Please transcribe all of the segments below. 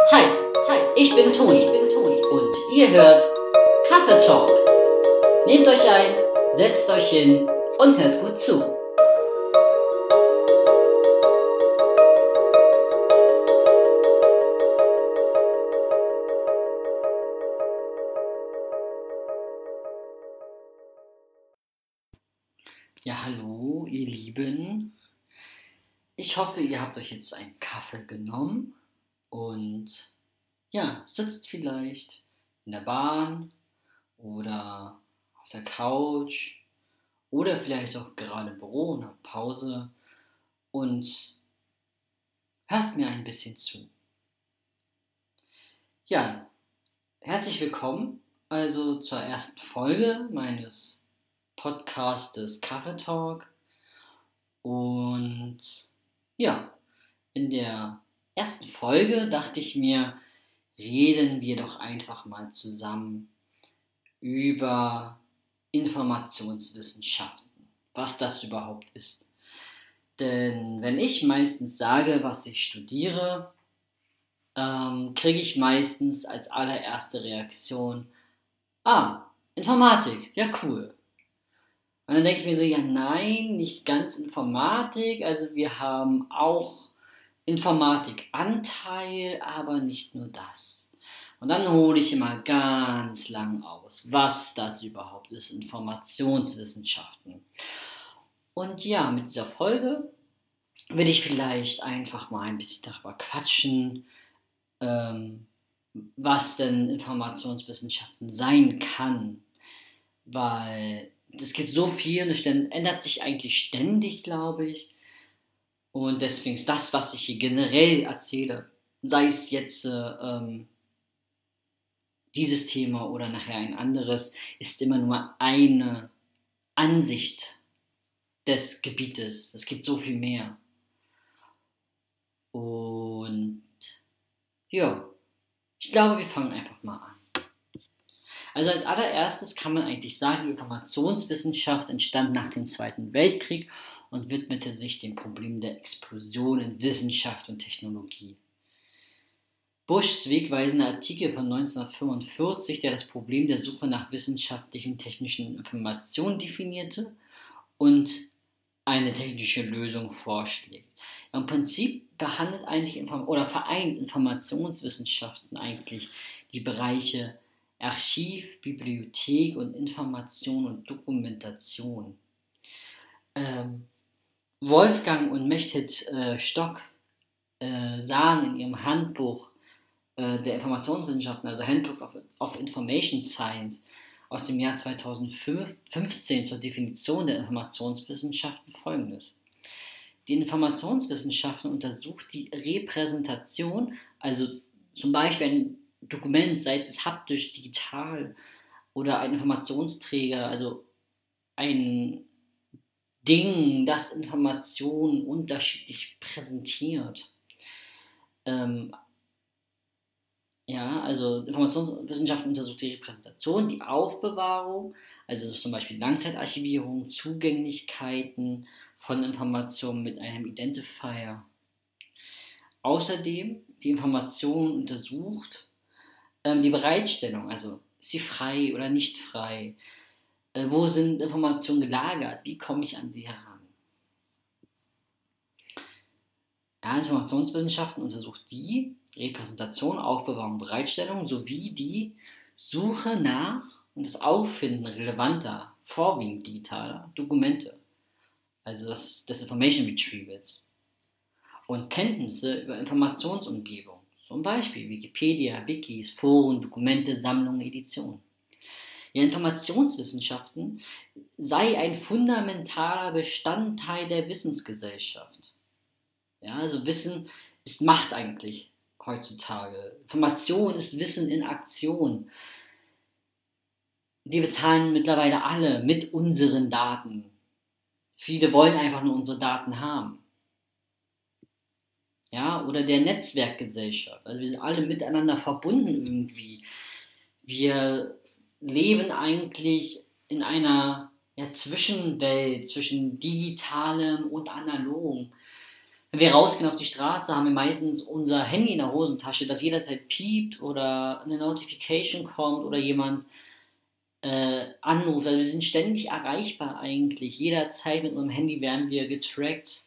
Hi, hi, ich bin Toni, ich bin Toni und ihr hört Kaffee Talk. Nehmt euch ein, setzt euch hin und hört gut zu. Ja, hallo, ihr Lieben. Ich hoffe, ihr habt euch jetzt einen Kaffee genommen und ja, sitzt vielleicht in der Bahn oder auf der Couch oder vielleicht auch gerade im Büro und habt Pause und hört mir ein bisschen zu. Ja, herzlich willkommen also zur ersten Folge meines Podcastes Kaffee Talk und ja, in der ersten Folge dachte ich mir, reden wir doch einfach mal zusammen über Informationswissenschaften, was das überhaupt ist. Denn wenn ich meistens sage, was ich studiere, ähm, kriege ich meistens als allererste Reaktion, ah, Informatik, ja cool. Und dann denke ich mir so, ja nein, nicht ganz Informatik, also wir haben auch Informatikanteil, aber nicht nur das. Und dann hole ich immer ganz lang aus, was das überhaupt ist, Informationswissenschaften. Und ja, mit dieser Folge will ich vielleicht einfach mal ein bisschen darüber quatschen, ähm, was denn Informationswissenschaften sein kann. Weil es gibt so viel, es ändert sich eigentlich ständig, glaube ich. Und deswegen ist das, was ich hier generell erzähle, sei es jetzt äh, ähm, dieses Thema oder nachher ein anderes, ist immer nur eine Ansicht des Gebietes. Es gibt so viel mehr. Und ja, ich glaube, wir fangen einfach mal an. Also als allererstes kann man eigentlich sagen, die Informationswissenschaft entstand nach dem Zweiten Weltkrieg und widmete sich dem Problem der Explosion in Wissenschaft und Technologie. Bushs wegweisender Artikel von 1945, der das Problem der Suche nach wissenschaftlichen und technischen Informationen definierte und eine technische Lösung vorschlägt. Im Prinzip behandelt eigentlich oder vereint Informationswissenschaften eigentlich die Bereiche Archiv, Bibliothek und Information und Dokumentation. Ähm, Wolfgang und Mechtet äh, Stock äh, sahen in ihrem Handbuch äh, der Informationswissenschaften, also Handbook of, of, Information Science aus dem Jahr 2015 zur Definition der Informationswissenschaften folgendes. Die Informationswissenschaften untersucht die Repräsentation, also zum Beispiel ein Dokument, sei es haptisch, digital oder ein Informationsträger, also ein Ding, das Informationen unterschiedlich präsentiert. Ähm, ja, also Informationswissenschaften untersucht die Repräsentation, die Aufbewahrung, also zum Beispiel Langzeitarchivierung, Zugänglichkeiten von Informationen mit einem Identifier. Außerdem die Informationen untersucht ähm, die Bereitstellung, also ist sie frei oder nicht frei? Äh, wo sind Informationen gelagert? Wie komme ich an sie heran? Ja, Informationswissenschaften untersucht die Repräsentation, Aufbewahrung, Bereitstellung sowie die Suche nach und das Auffinden relevanter, vorwiegend digitaler Dokumente, also das, des Information Retrievals und Kenntnisse über Informationsumgebung zum Beispiel Wikipedia, Wikis, Foren, Dokumente, Sammlungen, Editionen. Ja, Informationswissenschaften sei ein fundamentaler Bestandteil der Wissensgesellschaft. Ja, also Wissen ist Macht eigentlich heutzutage. Information ist Wissen in Aktion. Wir bezahlen mittlerweile alle mit unseren Daten. Viele wollen einfach nur unsere Daten haben ja, oder der Netzwerkgesellschaft. Also wir sind alle miteinander verbunden irgendwie. Wir leben eigentlich in einer ja, Zwischenwelt zwischen digitalem und analogem. Wenn wir rausgehen auf die Straße, haben wir meistens unser Handy in der Hosentasche, das jederzeit piept oder eine Notification kommt oder jemand äh, anruft. Also wir sind ständig erreichbar eigentlich. Jederzeit mit unserem Handy werden wir getrackt,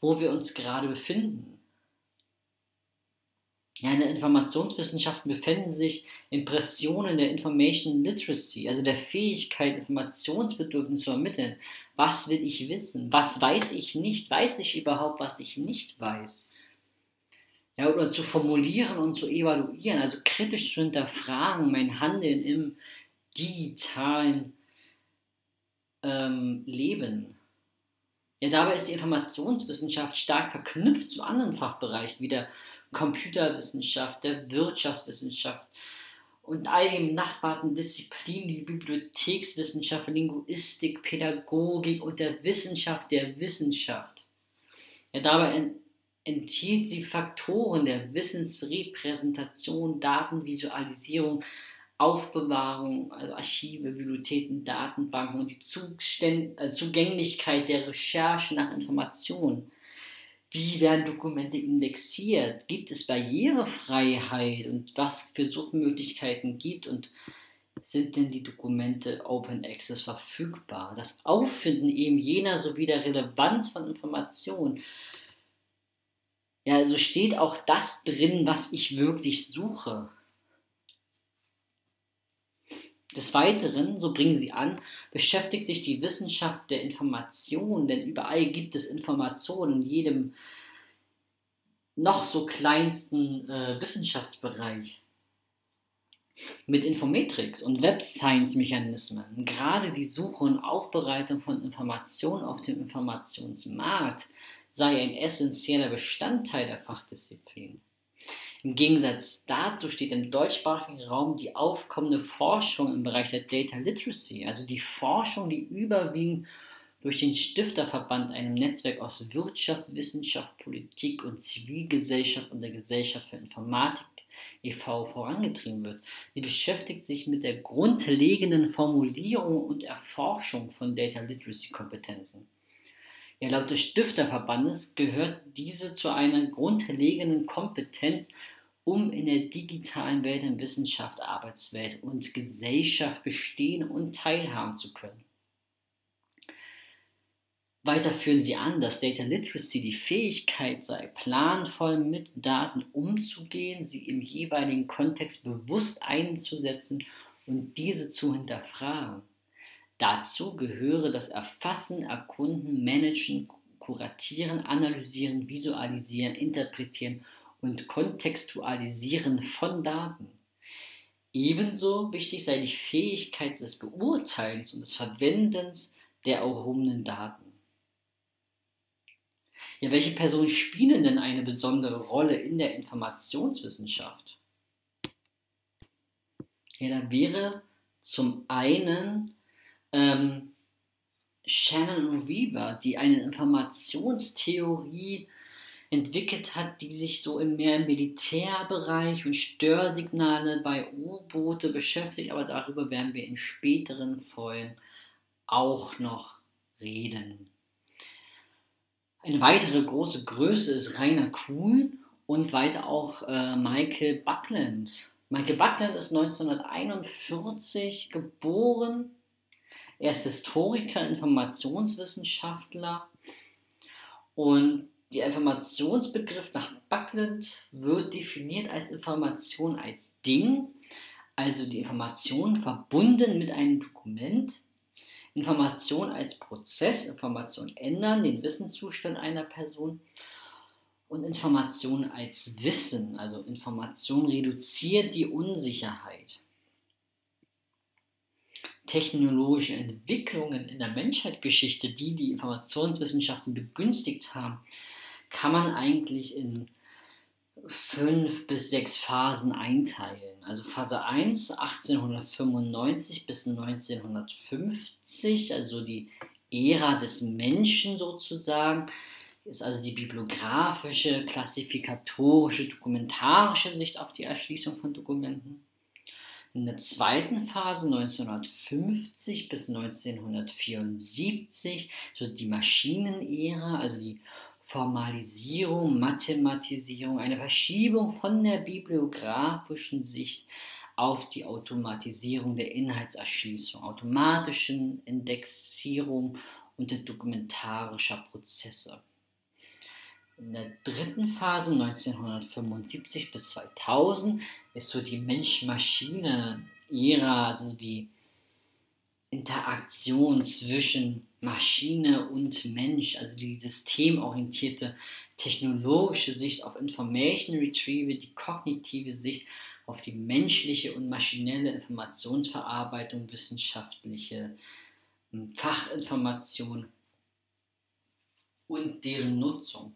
wo wir uns gerade befinden. Ja, in der Informationswissenschaft befinden sich Impressionen der Information Literacy, also der Fähigkeit, Informationsbedürfnisse zu ermitteln. Was will ich wissen? Was weiß ich nicht? Weiß ich überhaupt, was ich nicht weiß? Ja, oder zu formulieren und zu evaluieren, also kritisch zu hinterfragen, mein Handeln im digitalen ähm, Leben. Ja, dabei ist die Informationswissenschaft stark verknüpft zu anderen Fachbereichen wie der Computerwissenschaft, der Wirtschaftswissenschaft und all den benachbarten Disziplinen wie Bibliothekswissenschaft, Linguistik, Pädagogik und der Wissenschaft der Wissenschaft. Ja, dabei enthielt sie Faktoren der Wissensrepräsentation, Datenvisualisierung, Aufbewahrung, also Archive, Bibliotheken, Datenbanken und die äh, Zugänglichkeit der Recherche nach Informationen. Wie werden Dokumente indexiert? Gibt es Barrierefreiheit und was für Suchmöglichkeiten gibt und sind denn die Dokumente Open Access verfügbar? Das Auffinden eben jener sowie der Relevanz von Informationen. Ja, also steht auch das drin, was ich wirklich suche. Des Weiteren, so bringen sie an, beschäftigt sich die Wissenschaft der Information, denn überall gibt es Informationen in jedem noch so kleinsten äh, Wissenschaftsbereich mit Infometrics und Web Science Mechanismen. Gerade die Suche und Aufbereitung von Informationen auf dem Informationsmarkt sei ein essentieller Bestandteil der Fachdisziplin. Im Gegensatz dazu steht im deutschsprachigen Raum die aufkommende Forschung im Bereich der Data Literacy, also die Forschung, die überwiegend durch den Stifterverband, einem Netzwerk aus Wirtschaft, Wissenschaft, Politik und Zivilgesellschaft und der Gesellschaft für Informatik e.V. vorangetrieben wird. Sie beschäftigt sich mit der grundlegenden Formulierung und Erforschung von Data Literacy Kompetenzen. Ja, laut des Stifterverbandes gehört diese zu einer grundlegenden Kompetenz, um in der digitalen Welt in Wissenschaft, Arbeitswelt und Gesellschaft bestehen und teilhaben zu können. Weiter führen sie an, dass Data Literacy die Fähigkeit sei, planvoll mit Daten umzugehen, sie im jeweiligen Kontext bewusst einzusetzen und diese zu hinterfragen. Dazu gehöre das Erfassen, Erkunden, Managen, Kuratieren, Analysieren, Visualisieren, Interpretieren und Kontextualisieren von Daten. Ebenso wichtig sei die Fähigkeit des Beurteilens und des Verwendens der erhobenen Daten. Ja, welche Personen spielen denn eine besondere Rolle in der Informationswissenschaft? Ja, da wäre zum einen ähm, Shannon Weaver, die eine Informationstheorie entwickelt hat, die sich so im mehr Militärbereich und Störsignale bei U-Boote beschäftigt, aber darüber werden wir in späteren Folgen auch noch reden. Eine weitere große Größe ist Rainer Kuhn und weiter auch äh, Michael Buckland. Michael Buckland ist 1941 geboren er ist Historiker, Informationswissenschaftler und der Informationsbegriff nach Buckland wird definiert als Information als Ding, also die Information verbunden mit einem Dokument, Information als Prozess, Information ändern, den Wissenszustand einer Person. Und Information als Wissen, also Information reduziert die Unsicherheit technologische Entwicklungen in der Menschheitsgeschichte, die die Informationswissenschaften begünstigt haben, kann man eigentlich in fünf bis sechs Phasen einteilen. Also Phase 1 1895 bis 1950, also die Ära des Menschen sozusagen, ist also die bibliografische, klassifikatorische, dokumentarische Sicht auf die Erschließung von Dokumenten. In der zweiten Phase 1950 bis 1974, so die Maschinenära, also die Formalisierung, Mathematisierung, eine Verschiebung von der bibliografischen Sicht auf die Automatisierung der Inhaltserschließung, automatischen Indexierung und der dokumentarischer Prozesse. In der dritten Phase 1975 bis 2000 ist so die Mensch-Maschine-Ära, also die Interaktion zwischen Maschine und Mensch, also die systemorientierte technologische Sicht auf Information Retrieval, die kognitive Sicht auf die menschliche und maschinelle Informationsverarbeitung, wissenschaftliche hm, Fachinformation und deren Nutzung.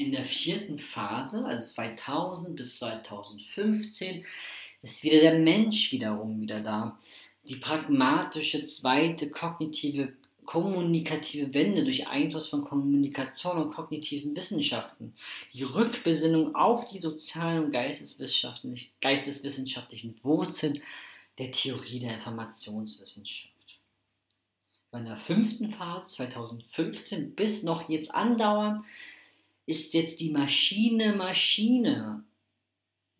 In der vierten Phase, also 2000 bis 2015, ist wieder der Mensch wiederum wieder da. Die pragmatische zweite kognitive kommunikative Wende durch Einfluss von Kommunikation und kognitiven Wissenschaften, die Rückbesinnung auf die sozialen und geisteswissenschaftlichen, geisteswissenschaftlichen Wurzeln der Theorie der Informationswissenschaft. In der fünften Phase 2015 bis noch jetzt andauern ist jetzt die Maschine-Maschine-Ära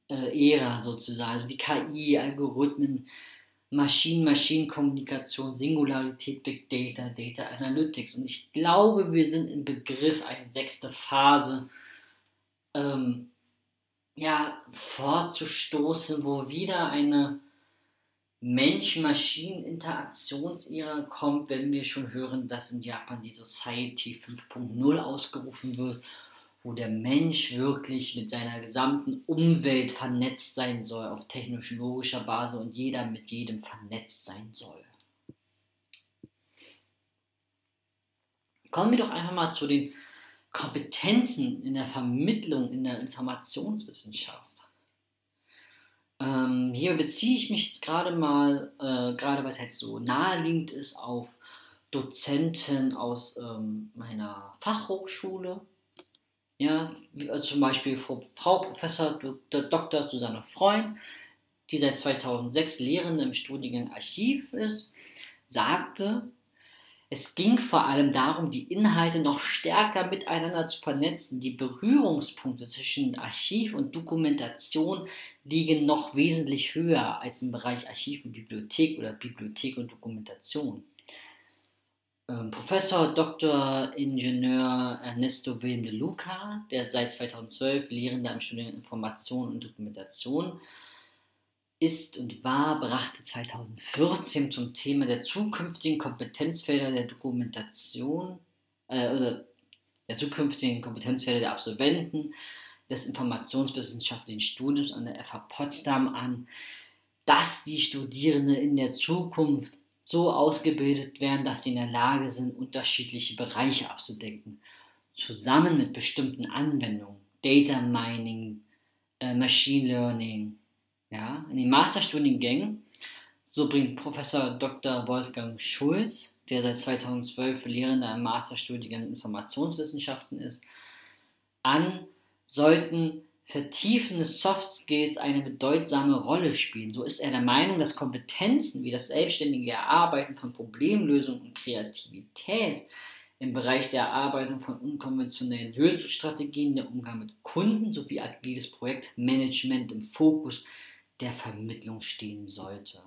äh, sozusagen, also die KI, Algorithmen, Maschinen-Maschinen-Kommunikation, Singularität, Big Data, Data Analytics. Und ich glaube, wir sind im Begriff, eine sechste Phase ähm, ja, vorzustoßen, wo wieder eine Mensch-Maschinen-Interaktionsära kommt, wenn wir schon hören, dass in Japan die Society 5.0 ausgerufen wird wo der Mensch wirklich mit seiner gesamten Umwelt vernetzt sein soll, auf technologischer Basis und jeder mit jedem vernetzt sein soll. Kommen wir doch einfach mal zu den Kompetenzen in der Vermittlung in der Informationswissenschaft. Ähm, hier beziehe ich mich jetzt gerade mal, äh, gerade was jetzt so naheliegend ist, auf Dozenten aus ähm, meiner Fachhochschule, ja, also zum Beispiel Frau Professor Dr. Susanne Freund, die seit 2006 Lehrende im Studiengang Archiv ist, sagte, es ging vor allem darum, die Inhalte noch stärker miteinander zu vernetzen. Die Berührungspunkte zwischen Archiv und Dokumentation liegen noch wesentlich höher als im Bereich Archiv und Bibliothek oder Bibliothek und Dokumentation. Ähm, Professor Dr. Ingenieur Ernesto William de Luca, der seit 2012 Lehrender im Studium Information und Dokumentation ist und war, brachte 2014 zum Thema der zukünftigen Kompetenzfelder der Dokumentation äh, oder der zukünftigen Kompetenzfelder der Absolventen des informationswissenschaftlichen Studiums an der FH Potsdam an, dass die Studierenden in der Zukunft so ausgebildet werden, dass sie in der Lage sind, unterschiedliche Bereiche abzudecken, zusammen mit bestimmten Anwendungen, Data Mining, äh, Machine Learning. Ja, in den Masterstudiengängen, so bringt Professor Dr. Wolfgang Schulz, der seit 2012 Lehrender im Masterstudiengang Informationswissenschaften ist, an, sollten vertiefende Soft Skills eine bedeutsame Rolle spielen. So ist er der Meinung, dass Kompetenzen wie das selbstständige Erarbeiten von Problemlösungen und Kreativität im Bereich der Erarbeitung von unkonventionellen Lösungsstrategien, der Umgang mit Kunden sowie agiles Projektmanagement im Fokus der Vermittlung stehen sollte.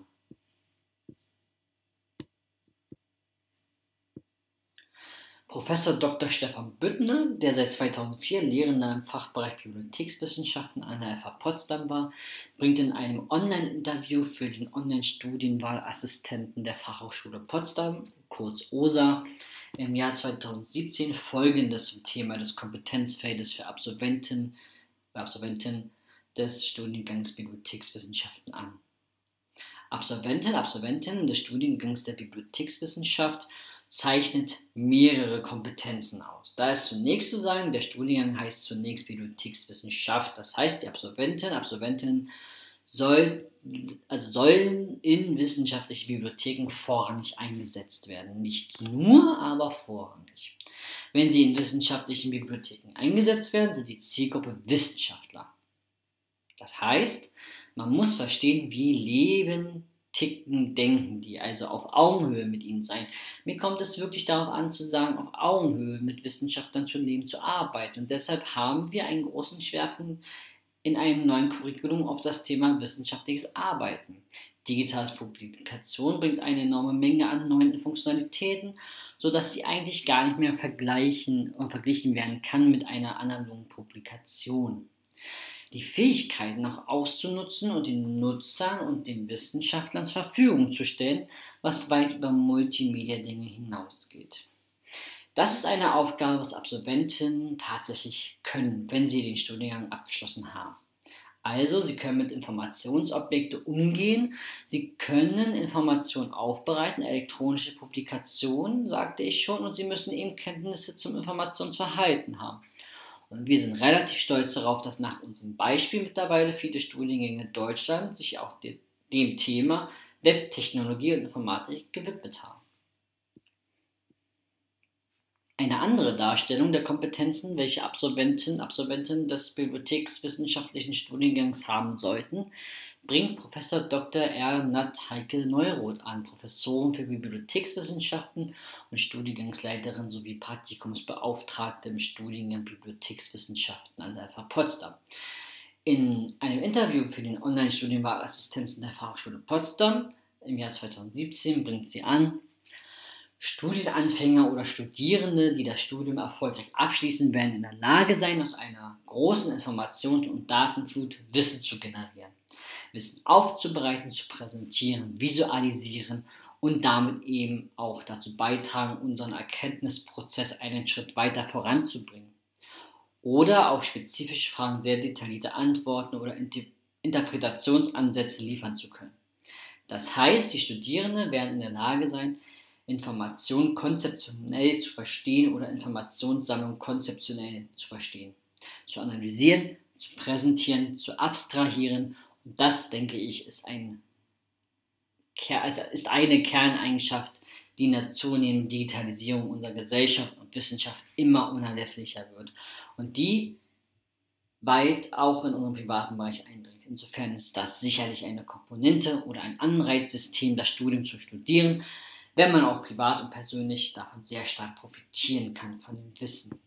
Professor Dr. Stefan Büttner, der seit 2004 Lehrender im Fachbereich Bibliothekswissenschaften an der FH Potsdam war, bringt in einem Online-Interview für den Online-Studienwahlassistenten der Fachhochschule Potsdam, kurz OSA, im Jahr 2017 folgendes zum Thema des Kompetenzfeldes für Absolventen, Absolventen des Studiengangs Bibliothekswissenschaften an. Absolventen, Absolventinnen des Studiengangs der Bibliothekswissenschaft zeichnet mehrere Kompetenzen aus. Da ist zunächst zu sagen, der Studiengang heißt zunächst Bibliothekswissenschaft. Das heißt, die Absolventinnen, Absolventinnen soll, also sollen in wissenschaftliche Bibliotheken vorrangig eingesetzt werden. Nicht nur, aber vorrangig. Wenn sie in wissenschaftlichen Bibliotheken eingesetzt werden, sind die Zielgruppe Wissenschaftler. Das heißt, man muss verstehen, wie leben ticken, denken die, also auf Augenhöhe mit ihnen sein. Mir kommt es wirklich darauf an zu sagen, auf Augenhöhe mit Wissenschaftlern zu leben, zu arbeiten. Und deshalb haben wir einen großen Schwerpunkt in einem neuen Curriculum auf das Thema wissenschaftliches Arbeiten. Digitales Publikation bringt eine enorme Menge an neuen Funktionalitäten, sodass sie eigentlich gar nicht mehr vergleichen, verglichen werden kann mit einer analogen Publikation die Fähigkeiten noch auszunutzen und den Nutzern und den Wissenschaftlern zur Verfügung zu stellen, was weit über Multimedia-Dinge hinausgeht. Das ist eine Aufgabe, was Absolventen tatsächlich können, wenn sie den Studiengang abgeschlossen haben. Also, sie können mit Informationsobjekten umgehen, sie können Informationen aufbereiten, elektronische Publikationen, sagte ich schon, und sie müssen eben Kenntnisse zum Informationsverhalten haben. Und wir sind relativ stolz darauf, dass nach unserem Beispiel mittlerweile viele Studiengänge in Deutschland sich auch dem Thema Webtechnologie und Informatik gewidmet haben. Eine andere Darstellung der Kompetenzen, welche Absolventen, Absolventen des bibliothekswissenschaftlichen Studiengangs haben sollten, bringt Professor Dr. R. Nat Heikel Neuroth an, Professorin für Bibliothekswissenschaften und Studiengangsleiterin sowie Praktikumsbeauftragte im Studiengang Bibliothekswissenschaften an der FH Potsdam. In einem Interview für den Online-Studienwahlassistenzen der Fachschule Potsdam im Jahr 2017 bringt sie an, Studienanfänger oder Studierende, die das Studium erfolgreich abschließen, werden in der Lage sein, aus einer großen Informations- und Datenflut Wissen zu generieren. Wissen aufzubereiten, zu präsentieren, visualisieren und damit eben auch dazu beitragen, unseren Erkenntnisprozess einen Schritt weiter voranzubringen. Oder auf spezifische Fragen sehr detaillierte Antworten oder Interpretationsansätze liefern zu können. Das heißt, die Studierenden werden in der Lage sein, Informationen konzeptionell zu verstehen oder Informationssammlung konzeptionell zu verstehen, zu analysieren, zu präsentieren, zu abstrahieren das, denke ich, ist, ein, also ist eine Kerneigenschaft, die in der zunehmenden Digitalisierung unserer Gesellschaft und Wissenschaft immer unerlässlicher wird und die weit auch in unseren privaten Bereich eindringt. Insofern ist das sicherlich eine Komponente oder ein Anreizsystem, das Studium zu studieren, wenn man auch privat und persönlich davon sehr stark profitieren kann, von dem Wissen.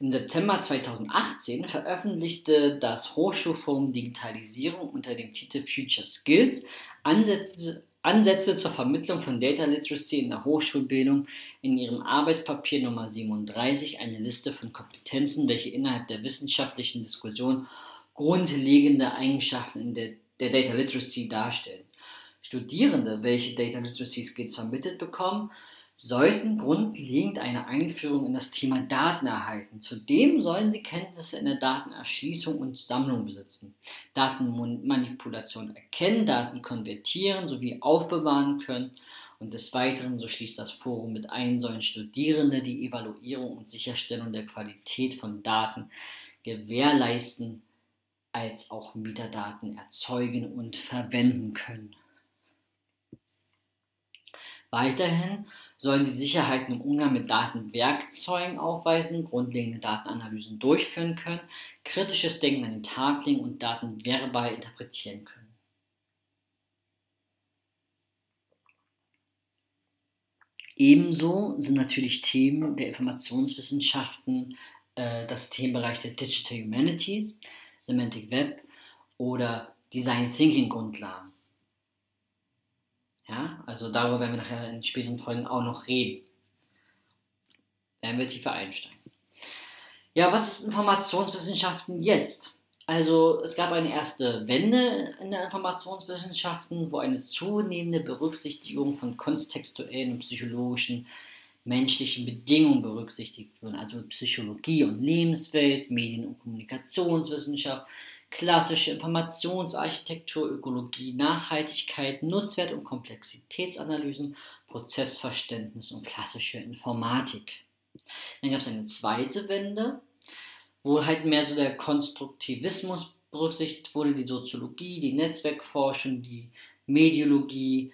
Im September 2018 veröffentlichte das Hochschulforum Digitalisierung unter dem Titel Future Skills Ansätze, Ansätze zur Vermittlung von Data Literacy in der Hochschulbildung in ihrem Arbeitspapier Nummer 37 eine Liste von Kompetenzen, welche innerhalb der wissenschaftlichen Diskussion grundlegende Eigenschaften in der, der Data Literacy darstellen. Studierende, welche Data Literacy Skills vermittelt bekommen, sollten grundlegend eine Einführung in das Thema Daten erhalten. Zudem sollen sie Kenntnisse in der Datenerschließung und Sammlung besitzen, Datenmanipulation erkennen, Daten konvertieren sowie aufbewahren können. Und des Weiteren, so schließt das Forum mit ein, sollen Studierende die Evaluierung und Sicherstellung der Qualität von Daten gewährleisten, als auch Metadaten erzeugen und verwenden können. Weiterhin sollen sie Sicherheiten im Umgang mit Datenwerkzeugen aufweisen, grundlegende Datenanalysen durchführen können, kritisches Denken an den Tag legen und Daten verbal interpretieren können. Ebenso sind natürlich Themen der Informationswissenschaften äh, das Themenbereich der Digital Humanities, Semantic Web oder Design Thinking Grundlagen. Ja, also darüber werden wir nachher in späteren Folgen auch noch reden. Werden wir tiefer einsteigen. Ja, was ist Informationswissenschaften jetzt? Also es gab eine erste Wende in der Informationswissenschaften, wo eine zunehmende Berücksichtigung von kontextuellen und psychologischen menschlichen Bedingungen berücksichtigt wurden, also Psychologie und Lebenswelt, Medien- und Kommunikationswissenschaft, klassische Informationsarchitektur, Ökologie, Nachhaltigkeit, Nutzwert- und Komplexitätsanalysen, Prozessverständnis und klassische Informatik. Dann gab es eine zweite Wende, wo halt mehr so der Konstruktivismus berücksichtigt wurde, die Soziologie, die Netzwerkforschung, die Mediologie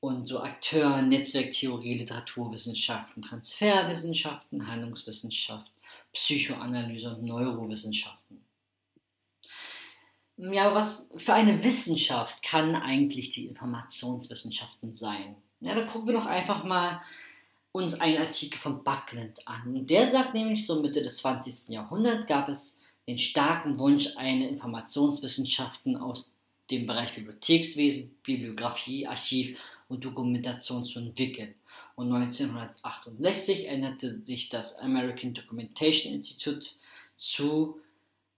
und so Akteur, Netzwerktheorie, Literaturwissenschaften, Transferwissenschaften, Handlungswissenschaft, Psychoanalyse und Neurowissenschaften. Ja, was für eine Wissenschaft kann eigentlich die Informationswissenschaften sein? Ja, da gucken wir doch einfach mal uns einen Artikel von Buckland an. Der sagt nämlich, so Mitte des 20. Jahrhunderts gab es den starken Wunsch, eine Informationswissenschaften aus dem Bereich Bibliothekswesen, Bibliografie, Archiv und Dokumentation zu entwickeln. Und 1968 änderte sich das American Documentation Institute zu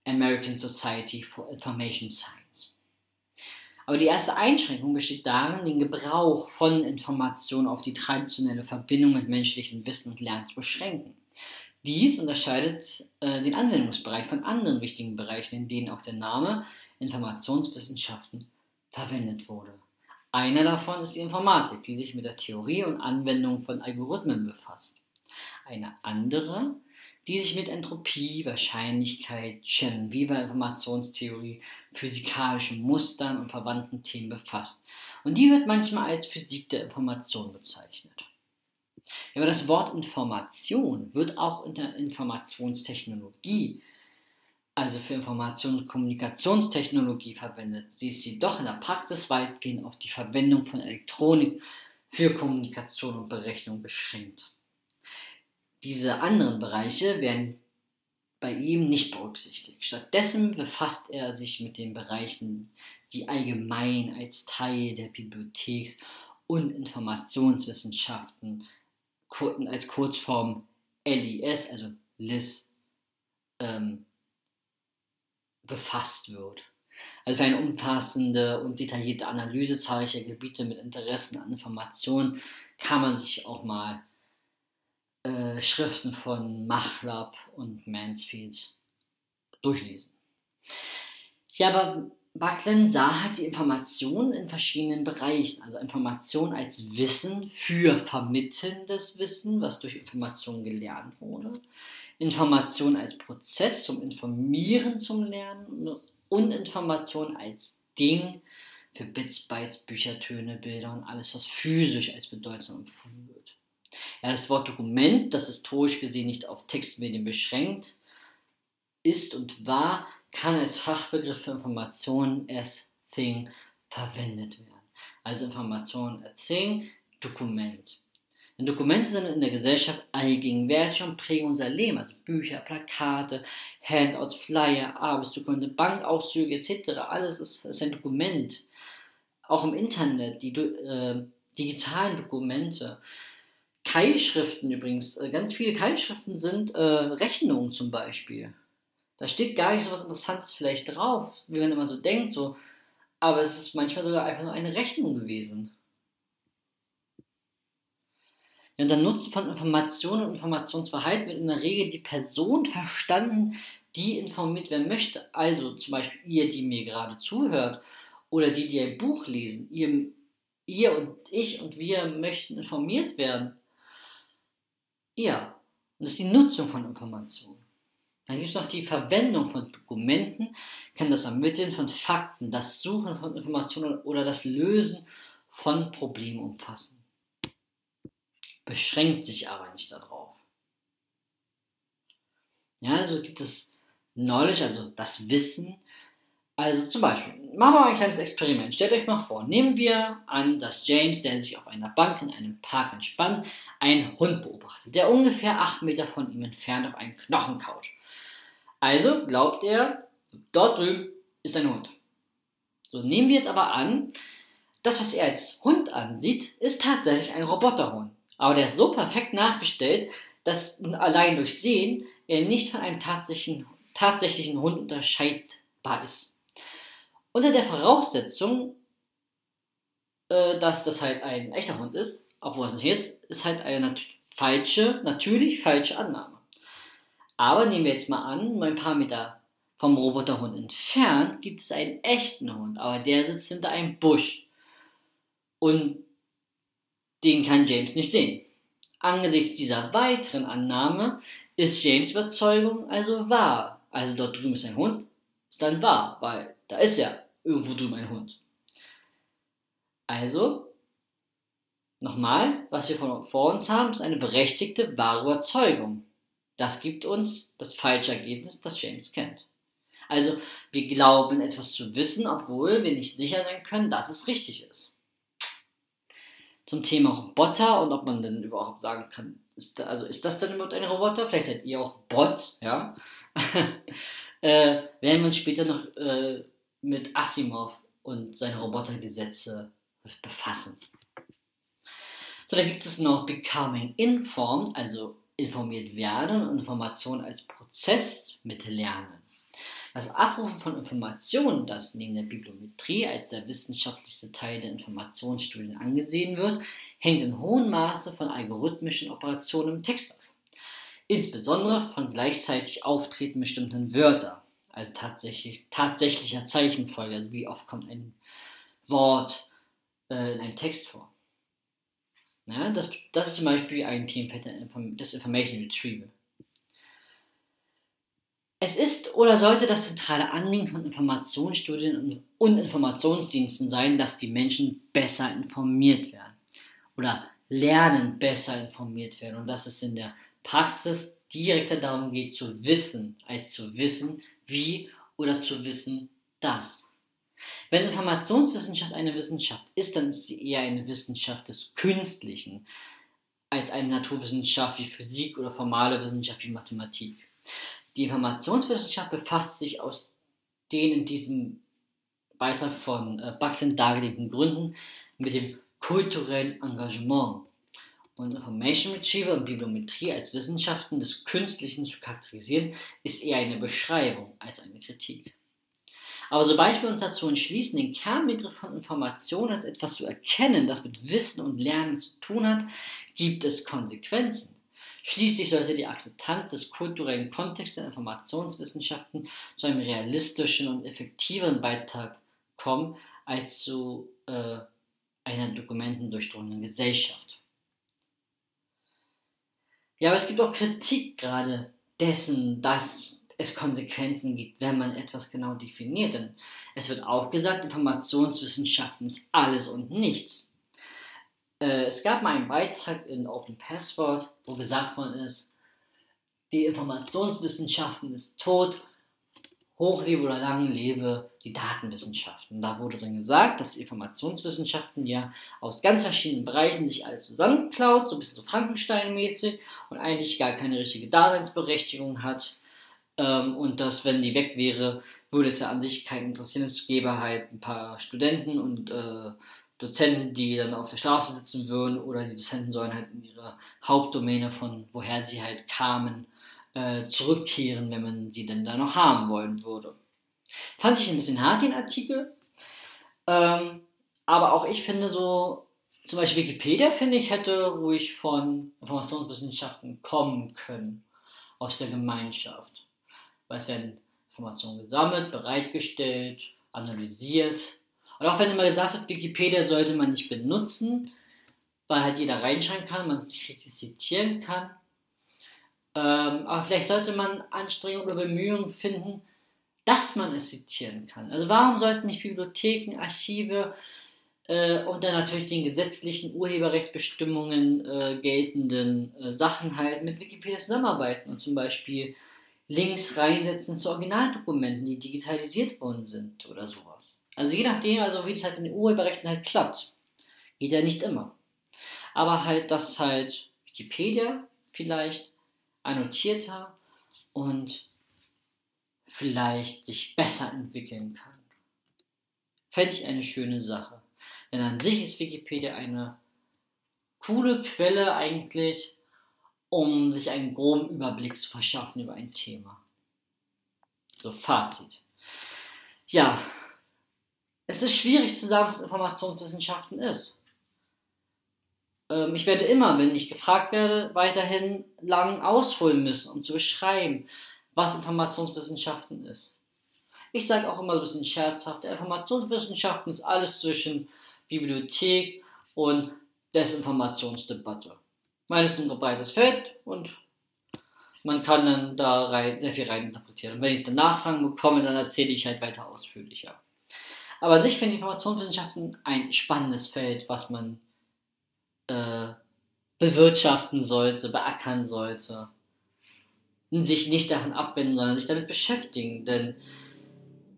American Society for Information Science. Aber die erste Einschränkung besteht darin, den Gebrauch von Informationen auf die traditionelle Verbindung mit menschlichem Wissen und Lernen zu beschränken. Dies unterscheidet äh, den Anwendungsbereich von anderen wichtigen Bereichen, in denen auch der Name Informationswissenschaften verwendet wurde. Einer davon ist die Informatik, die sich mit der Theorie und Anwendung von Algorithmen befasst. Eine andere die sich mit Entropie, Wahrscheinlichkeit, Chernobyl Informationstheorie, physikalischen Mustern und verwandten Themen befasst. Und die wird manchmal als Physik der Information bezeichnet. Aber das Wort Information wird auch in der Informationstechnologie, also für Informations- und Kommunikationstechnologie verwendet. Sie ist jedoch in der Praxis weitgehend auf die Verwendung von Elektronik für Kommunikation und Berechnung beschränkt. Diese anderen Bereiche werden bei ihm nicht berücksichtigt. Stattdessen befasst er sich mit den Bereichen, die allgemein als Teil der Bibliotheks- und Informationswissenschaften als Kurzform LIS, also LIS, ähm, befasst wird. Also für eine umfassende und detaillierte Analyse zahlreicher Gebiete mit Interessen an Informationen kann man sich auch mal äh, Schriften von Machlab und Mansfield durchlesen. Ja, aber Buckland sah halt die Information in verschiedenen Bereichen. Also Information als Wissen für vermittelndes Wissen, was durch Information gelernt wurde. Information als Prozess zum Informieren, zum Lernen und Information als Ding für Bits, Bytes, Bücher, Töne, Bilder und alles, was physisch als bedeutsam empfunden wird. Ja, das Wort Dokument, das historisch gesehen nicht auf Textmedien beschränkt ist und war, kann als Fachbegriff für Information as Thing verwendet werden. Also Information as Thing, Dokument. Denn Dokumente sind in der Gesellschaft allgegenwärtig und prägen unser Leben. Also Bücher, Plakate, Handouts, Flyer, Arbeitsdokumente, Bankauszüge etc. Alles ist, ist ein Dokument. Auch im Internet, die äh, digitalen Dokumente Keilschriften übrigens, äh, ganz viele Keilschriften sind äh, Rechnungen zum Beispiel. Da steht gar nicht so was Interessantes vielleicht drauf, wie man immer so denkt, so. Aber es ist manchmal sogar einfach nur eine Rechnung gewesen. Ja, und der Nutzen von Informationen und Informationsverhalten wird in der Regel die Person verstanden, die informiert werden möchte. Also zum Beispiel ihr, die mir gerade zuhört, oder die, die ein Buch lesen. Ihr, ihr und ich und wir möchten informiert werden. Ja, und das ist die Nutzung von Informationen. Dann gibt es noch die Verwendung von Dokumenten, kann das Ermitteln von Fakten, das Suchen von Informationen oder das Lösen von Problemen umfassen. Beschränkt sich aber nicht darauf. Ja, also gibt es Knowledge, also das Wissen. Also zum Beispiel, machen wir mal ein kleines Experiment. Stellt euch mal vor, nehmen wir an, dass James, der sich auf einer Bank in einem Park entspannt, einen Hund beobachtet, der ungefähr 8 Meter von ihm entfernt auf einen Knochen kaut. Also glaubt er, dort drüben ist ein Hund. So nehmen wir jetzt aber an, das, was er als Hund ansieht, ist tatsächlich ein Roboterhund. Aber der ist so perfekt nachgestellt, dass allein durch Sehen er nicht von einem tatsächlichen, tatsächlichen Hund unterscheidbar ist. Unter der Voraussetzung, äh, dass das halt ein echter Hund ist, obwohl es nicht ist, ist halt eine nat falsche, natürlich falsche Annahme. Aber nehmen wir jetzt mal an, ein paar Meter vom Roboterhund entfernt gibt es einen echten Hund, aber der sitzt hinter einem Busch. Und den kann James nicht sehen. Angesichts dieser weiteren Annahme ist James Überzeugung also wahr. Also dort drüben ist ein Hund, ist dann wahr, weil da ist ja irgendwo drüben ein Hund. Also, nochmal, was wir vor uns haben, ist eine berechtigte, wahre Überzeugung. Das gibt uns das falsche Ergebnis, das James kennt. Also wir glauben etwas zu wissen, obwohl wir nicht sicher sein können, dass es richtig ist. Zum Thema Roboter und ob man denn überhaupt sagen kann, ist da, also ist das denn überhaupt ein Roboter? Vielleicht seid ihr auch Bots, ja? äh, werden wir uns später noch äh, mit Asimov und seine Robotergesetze befassen. So, dann gibt es noch Becoming Informed, also informiert werden und Information als Prozess mit Lernen. Das Abrufen von Informationen, das neben der Bibliometrie als der wissenschaftlichste Teil der Informationsstudien angesehen wird, hängt in hohem Maße von algorithmischen Operationen im Text ab. Insbesondere von gleichzeitig auftretenden bestimmten Wörter, also tatsächlich, tatsächlicher Zeichenfolge, also wie oft kommt ein Wort äh, in einem Text vor. Ja, das, das ist zum Beispiel ein Themenfeld des Information Retrieval. Es ist oder sollte das zentrale Anliegen von Informationsstudien und Informationsdiensten sein, dass die Menschen besser informiert werden oder lernen, besser informiert werden und dass es in der Praxis direkter darum geht zu wissen, als zu wissen, wie oder zu wissen, dass. Wenn Informationswissenschaft eine Wissenschaft ist, dann ist sie eher eine Wissenschaft des Künstlichen als eine Naturwissenschaft wie Physik oder formale Wissenschaft wie Mathematik. Die Informationswissenschaft befasst sich aus den in diesem Beitrag von äh, Buckland dargelegten Gründen mit dem kulturellen Engagement und Information Retrieval und Bibliometrie als Wissenschaften des Künstlichen zu charakterisieren, ist eher eine Beschreibung als eine Kritik. Aber sobald wir uns dazu entschließen, den Kernbegriff von Information als etwas zu erkennen, das mit Wissen und Lernen zu tun hat, gibt es Konsequenzen. Schließlich sollte die Akzeptanz des kulturellen Kontexts der Informationswissenschaften zu einem realistischen und effektiveren Beitrag kommen als zu äh, einer dokumentendurchdrungenen Gesellschaft. Ja, aber es gibt auch Kritik gerade dessen, dass es Konsequenzen gibt, wenn man etwas genau definiert. Denn es wird auch gesagt, Informationswissenschaften ist alles und nichts. Äh, es gab mal einen Beitrag in Open Password, wo gesagt worden ist, die Informationswissenschaften ist tot, hochlebe oder lang lebe die Datenwissenschaften. Da wurde dann gesagt, dass Informationswissenschaften ja aus ganz verschiedenen Bereichen sich alles zusammenklaut, so ein bisschen so Frankenstein-mäßig und eigentlich gar keine richtige Daseinsberechtigung hat ähm, und dass, wenn die weg wäre, würde es ja an sich keinen interessieren. Es gäbe halt ein paar Studenten und äh, Dozenten, die dann auf der Straße sitzen würden, oder die Dozenten sollen halt in ihre Hauptdomäne, von woher sie halt kamen, äh, zurückkehren, wenn man sie denn da noch haben wollen würde. Fand ich ein bisschen hart, den Artikel. Ähm, aber auch ich finde so, zum Beispiel Wikipedia, finde ich, hätte ruhig von Informationswissenschaften kommen können aus der Gemeinschaft weil es werden Informationen gesammelt, bereitgestellt, analysiert. Und auch wenn immer gesagt wird, Wikipedia sollte man nicht benutzen, weil halt jeder reinschreiben kann, man es nicht richtig zitieren kann. Ähm, aber vielleicht sollte man Anstrengungen oder Bemühungen finden, dass man es zitieren kann. Also warum sollten nicht Bibliotheken, Archive äh, und dann natürlich den gesetzlichen Urheberrechtsbestimmungen äh, geltenden äh, Sachen halt mit Wikipedia zusammenarbeiten und zum Beispiel Links reinsetzen zu Originaldokumenten, die digitalisiert worden sind oder sowas. Also je nachdem, also wie es halt in den Urheberrechten halt klappt. Geht ja nicht immer. Aber halt, dass halt Wikipedia vielleicht annotierter und vielleicht sich besser entwickeln kann. Fände ich eine schöne Sache. Denn an sich ist Wikipedia eine coole Quelle eigentlich, um sich einen groben Überblick zu verschaffen über ein Thema. So, Fazit. Ja, es ist schwierig zu sagen, was Informationswissenschaften ist. Ähm, ich werde immer, wenn ich gefragt werde, weiterhin lang ausholen müssen, um zu beschreiben, was Informationswissenschaften ist. Ich sage auch immer ein bisschen scherzhaft, Informationswissenschaften ist alles zwischen Bibliothek und Desinformationsdebatte. Meines ist ein breites Feld und man kann dann da rein, sehr viel reininterpretieren. Und wenn ich dann Nachfragen bekomme, dann erzähle ich halt weiter ausführlicher. Aber sich finde Informationswissenschaften ein spannendes Feld, was man äh, bewirtschaften sollte, beackern sollte. Und sich nicht davon abwenden, sondern sich damit beschäftigen. Denn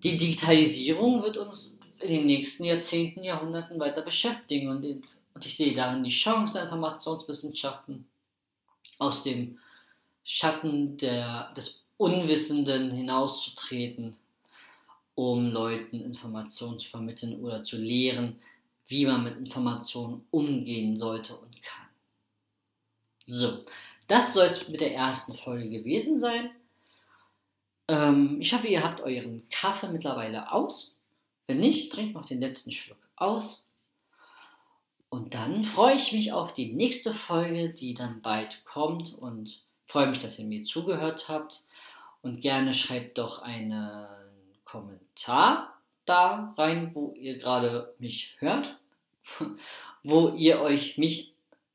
die Digitalisierung wird uns in den nächsten Jahrzehnten, Jahrhunderten weiter beschäftigen und, und ich sehe darin die Chance der Informationswissenschaften aus dem Schatten der, des Unwissenden hinauszutreten, um Leuten Informationen zu vermitteln oder zu lehren, wie man mit Informationen umgehen sollte und kann. So, das soll es mit der ersten Folge gewesen sein. Ähm, ich hoffe, ihr habt euren Kaffee mittlerweile aus. Wenn nicht, trinkt noch den letzten Schluck aus. Und dann freue ich mich auf die nächste Folge, die dann bald kommt und freue mich, dass ihr mir zugehört habt. Und gerne schreibt doch einen Kommentar da rein, wo ihr gerade mich hört, wo ihr euch mich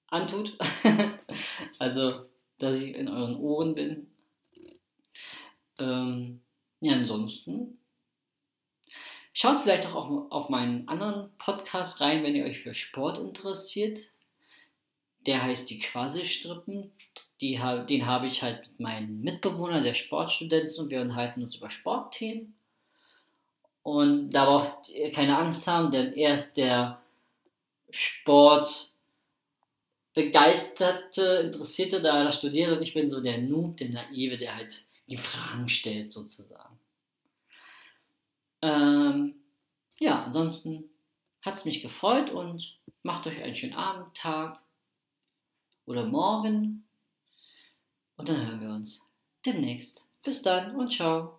antut. also, dass ich in euren Ohren bin. Ähm, ja, ansonsten schaut vielleicht auch auf, meinen anderen Podcast rein, wenn ihr euch für Sport interessiert. Der heißt die Quasi-Strippen. Die, den habe ich halt mit meinem Mitbewohner, der Sportstudent ist, und wir unterhalten uns über Sportthemen. Und da braucht ihr keine Angst haben, denn er ist der Sport begeisterte, interessierte, da er studiert und ich bin so der Noob, der Naive, der halt die Fragen stellt sozusagen. Ähm, ja, ansonsten hat es mich gefreut und macht euch einen schönen Abend, Tag oder Morgen und dann hören wir uns demnächst. Bis dann und ciao.